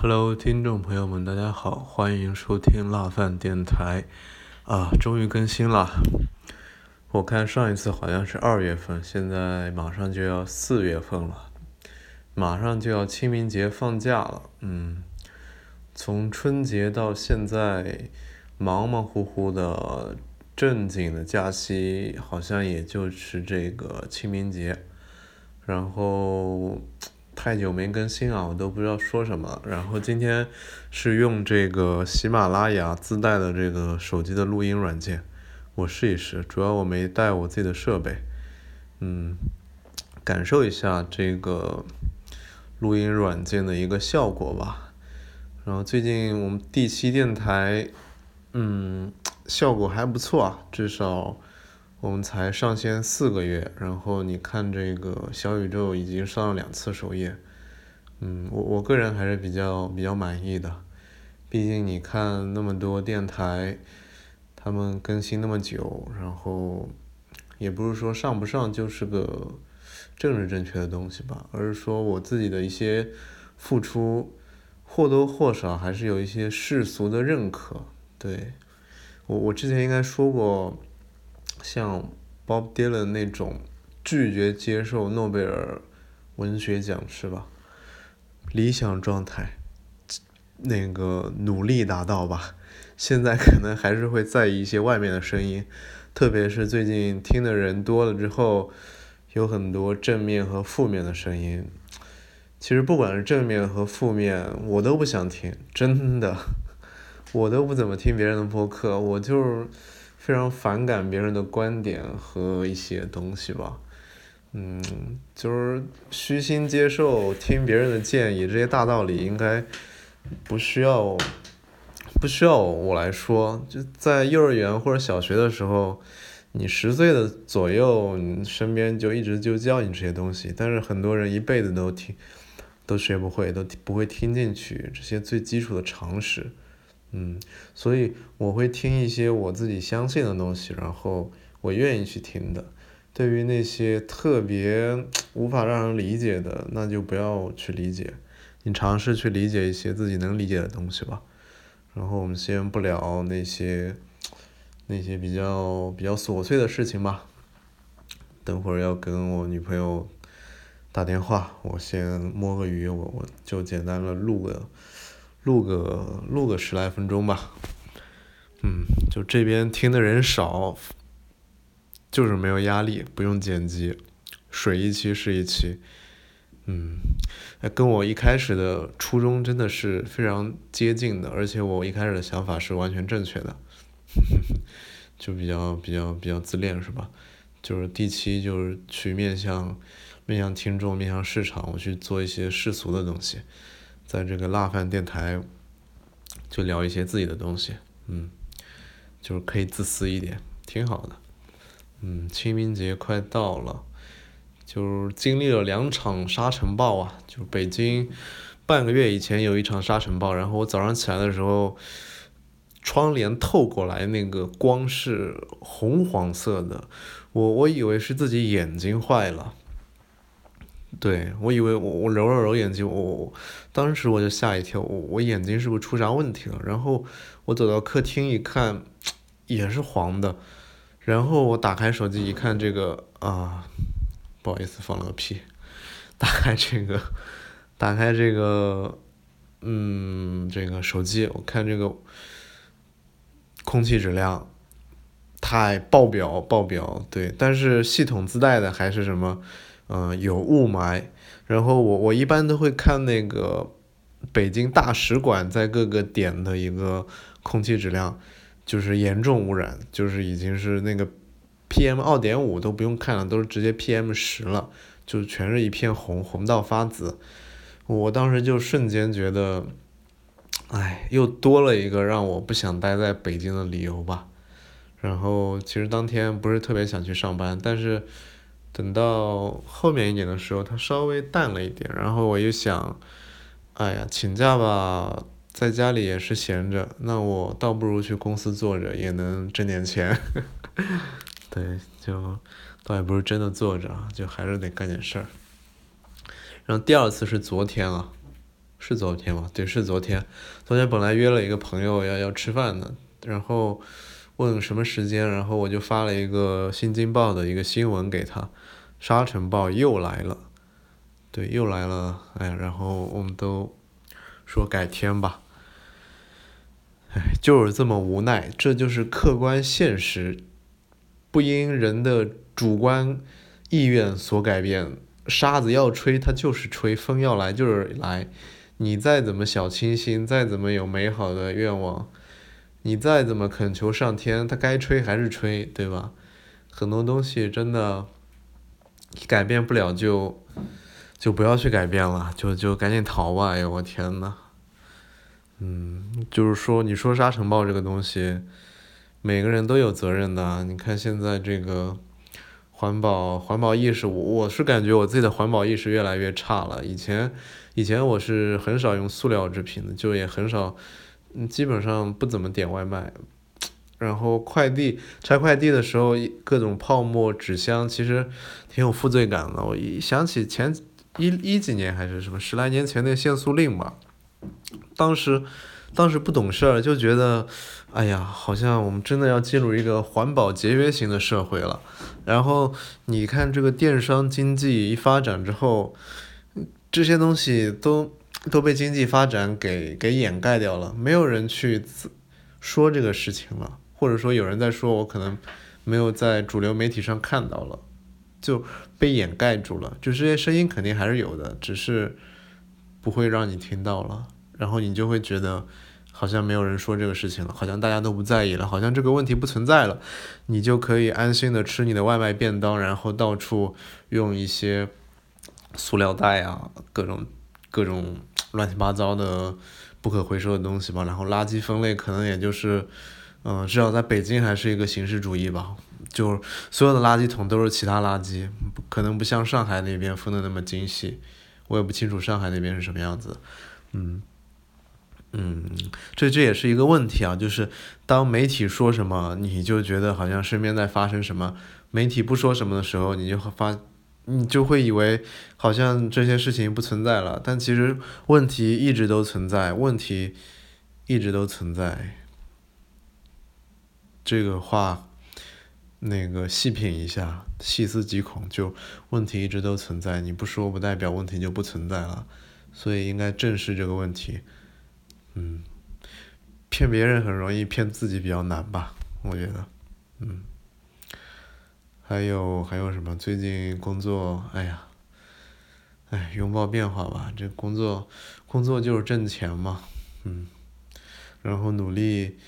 Hello，听众朋友们，大家好，欢迎收听辣饭电台啊，终于更新了。我看上一次好像是二月份，现在马上就要四月份了，马上就要清明节放假了。嗯，从春节到现在，忙忙乎乎的正经的假期，好像也就是这个清明节，然后。太久没更新啊，我都不知道说什么。然后今天是用这个喜马拉雅自带的这个手机的录音软件，我试一试。主要我没带我自己的设备，嗯，感受一下这个录音软件的一个效果吧。然后最近我们第七电台，嗯，效果还不错啊，至少。我们才上线四个月，然后你看这个小宇宙已经上了两次首页，嗯，我我个人还是比较比较满意的，毕竟你看那么多电台，他们更新那么久，然后也不是说上不上就是个政治正确的东西吧，而是说我自己的一些付出或多或少还是有一些世俗的认可，对我我之前应该说过。像 Bob Dylan 那种拒绝接受诺贝尔文学奖是吧？理想状态，那个努力达到吧。现在可能还是会在意一些外面的声音，特别是最近听的人多了之后，有很多正面和负面的声音。其实不管是正面和负面，我都不想听，真的，我都不怎么听别人的播客，我就。非常反感别人的观点和一些东西吧，嗯，就是虚心接受听别人的建议，这些大道理应该不需要不需要我来说。就在幼儿园或者小学的时候，你十岁的左右，你身边就一直就教你这些东西，但是很多人一辈子都听都学不会，都不会听进去这些最基础的常识。嗯，所以我会听一些我自己相信的东西，然后我愿意去听的。对于那些特别无法让人理解的，那就不要去理解。你尝试去理解一些自己能理解的东西吧。然后我们先不聊那些那些比较比较琐碎的事情吧。等会儿要跟我女朋友打电话，我先摸个鱼，我我就简单的录个。录个录个十来分钟吧，嗯，就这边听的人少，就是没有压力，不用剪辑，水一期是一期，嗯，跟我一开始的初衷真的是非常接近的，而且我一开始的想法是完全正确的，就比较比较比较自恋是吧？就是第七就是去面向面向听众，面向市场，我去做一些世俗的东西。在这个辣饭电台，就聊一些自己的东西，嗯，就是可以自私一点，挺好的。嗯，清明节快到了，就经历了两场沙尘暴啊，就北京半个月以前有一场沙尘暴，然后我早上起来的时候，窗帘透过来那个光是红黄色的，我我以为是自己眼睛坏了。对，我以为我我揉了揉眼睛，我我当时我就吓一跳，我我眼睛是不是出啥问题了？然后我走到客厅一看，也是黄的，然后我打开手机一看，这个啊，不好意思放了个屁，打开这个，打开这个，嗯，这个手机，我看这个空气质量太爆表爆表，对，但是系统自带的还是什么？嗯，有雾霾，然后我我一般都会看那个北京大使馆在各个点的一个空气质量，就是严重污染，就是已经是那个 PM 二点五都不用看了，都是直接 PM 十了，就全是一片红，红到发紫。我当时就瞬间觉得，哎，又多了一个让我不想待在北京的理由吧。然后其实当天不是特别想去上班，但是。等到后面一点的时候，它稍微淡了一点，然后我又想，哎呀，请假吧，在家里也是闲着，那我倒不如去公司坐着，也能挣点钱。对，就倒也不是真的坐着，就还是得干点事儿。然后第二次是昨天啊，是昨天吗？对，是昨天。昨天本来约了一个朋友要要吃饭的，然后问什么时间，然后我就发了一个《新京报》的一个新闻给他，沙尘暴又来了，对，又来了，哎，然后我们都说改天吧，哎，就是这么无奈，这就是客观现实，不因人的主观意愿所改变，沙子要吹它就是吹，风要来就是来。你再怎么小清新，再怎么有美好的愿望，你再怎么恳求上天，它该吹还是吹，对吧？很多东西真的改变不了，就就不要去改变了，就就赶紧逃吧！哎呦，我天呐，嗯，就是说，你说沙尘暴这个东西，每个人都有责任的。你看现在这个环保环保意识，我我是感觉我自己的环保意识越来越差了，以前。以前我是很少用塑料制品的，就也很少，嗯基本上不怎么点外卖。然后快递拆快递的时候，各种泡沫纸箱，其实挺有负罪感的。我一想起前一一几年还是什么十来年前那限塑令吧，当时当时不懂事儿，就觉得，哎呀，好像我们真的要进入一个环保节约型的社会了。然后你看这个电商经济一发展之后。这些东西都都被经济发展给给掩盖掉了，没有人去说这个事情了，或者说有人在说，我可能没有在主流媒体上看到了，就被掩盖住了。就这些声音肯定还是有的，只是不会让你听到了，然后你就会觉得好像没有人说这个事情了，好像大家都不在意了，好像这个问题不存在了，你就可以安心的吃你的外卖便当，然后到处用一些。塑料袋啊，各种各种乱七八糟的不可回收的东西吧。然后垃圾分类可能也就是，嗯，至少在北京还是一个形式主义吧。就所有的垃圾桶都是其他垃圾，可能不像上海那边分的那么精细。我也不清楚上海那边是什么样子。嗯嗯，这这也是一个问题啊。就是当媒体说什么，你就觉得好像身边在发生什么；媒体不说什么的时候，你就发。你就会以为好像这些事情不存在了，但其实问题一直都存在，问题一直都存在。这个话，那个细品一下，细思极恐，就问题一直都存在。你不说，不代表问题就不存在了，所以应该正视这个问题。嗯，骗别人很容易，骗自己比较难吧？我觉得，嗯。还有还有什么？最近工作，哎呀，哎，拥抱变化吧。这工作，工作就是挣钱嘛，嗯，然后努力，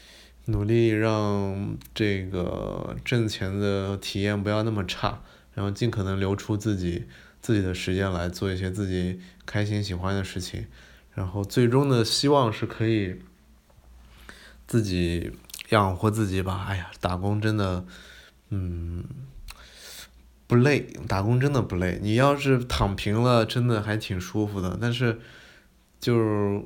努力让这个挣钱的体验不要那么差，然后尽可能留出自己自己的时间来做一些自己开心喜欢的事情，然后最终的希望是可以自己养活自己吧。哎呀，打工真的，嗯。不累，打工真的不累。你要是躺平了，真的还挺舒服的。但是，就是，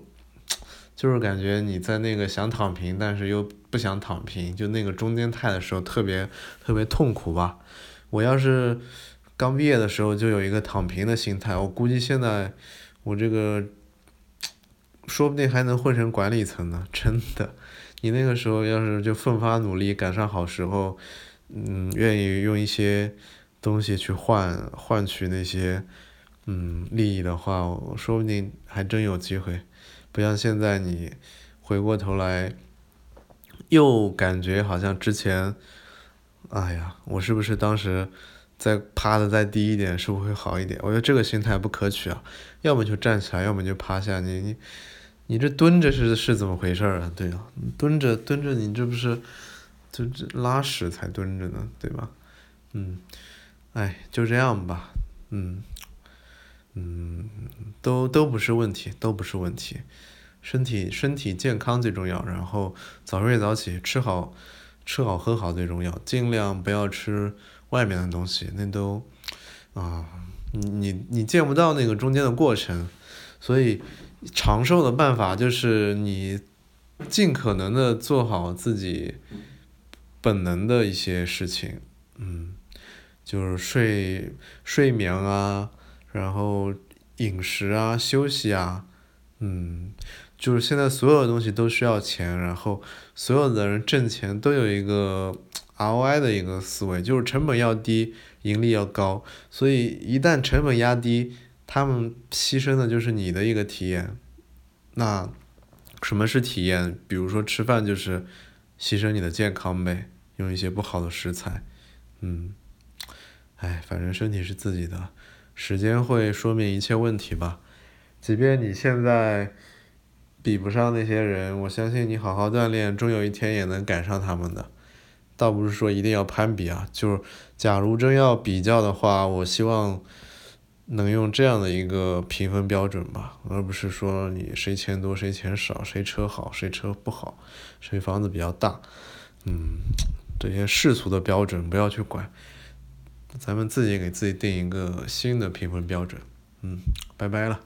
就是感觉你在那个想躺平，但是又不想躺平，就那个中间态的时候，特别特别痛苦吧。我要是刚毕业的时候就有一个躺平的心态，我估计现在我这个说不定还能混成管理层呢。真的，你那个时候要是就奋发努力，赶上好时候，嗯，愿意用一些。东西去换换取那些，嗯，利益的话，说不定还真有机会。不像现在你回过头来，又感觉好像之前，哎呀，我是不是当时再趴的再低一点，是不是会好一点？我觉得这个心态不可取啊。要么就站起来，要么就趴下。你你你这蹲着是是怎么回事啊？对啊，蹲着蹲着，你这不是就拉屎才蹲着呢，对吧？嗯。哎，就这样吧，嗯，嗯，都都不是问题，都不是问题，身体身体健康最重要，然后早睡早起，吃好吃好喝好最重要，尽量不要吃外面的东西，那都啊，你你你见不到那个中间的过程，所以长寿的办法就是你尽可能的做好自己本能的一些事情，嗯。就是睡睡眠啊，然后饮食啊，休息啊，嗯，就是现在所有的东西都需要钱，然后所有的人挣钱都有一个 ROI 的一个思维，就是成本要低，盈利要高，所以一旦成本压低，他们牺牲的就是你的一个体验。那什么是体验？比如说吃饭就是牺牲你的健康呗，用一些不好的食材，嗯，哎，反正身体是自己的，时间会说明一切问题吧。即便你现在比不上那些人，我相信你好好锻炼，终有一天也能赶上他们的。倒不是说一定要攀比啊，就是假如真要比较的话，我希望能用这样的一个评分标准吧，而不是说你谁钱多谁钱少，谁车好谁车不好，谁房子比较大，嗯，这些世俗的标准不要去管，咱们自己给自己定一个新的评分标准，嗯，拜拜了。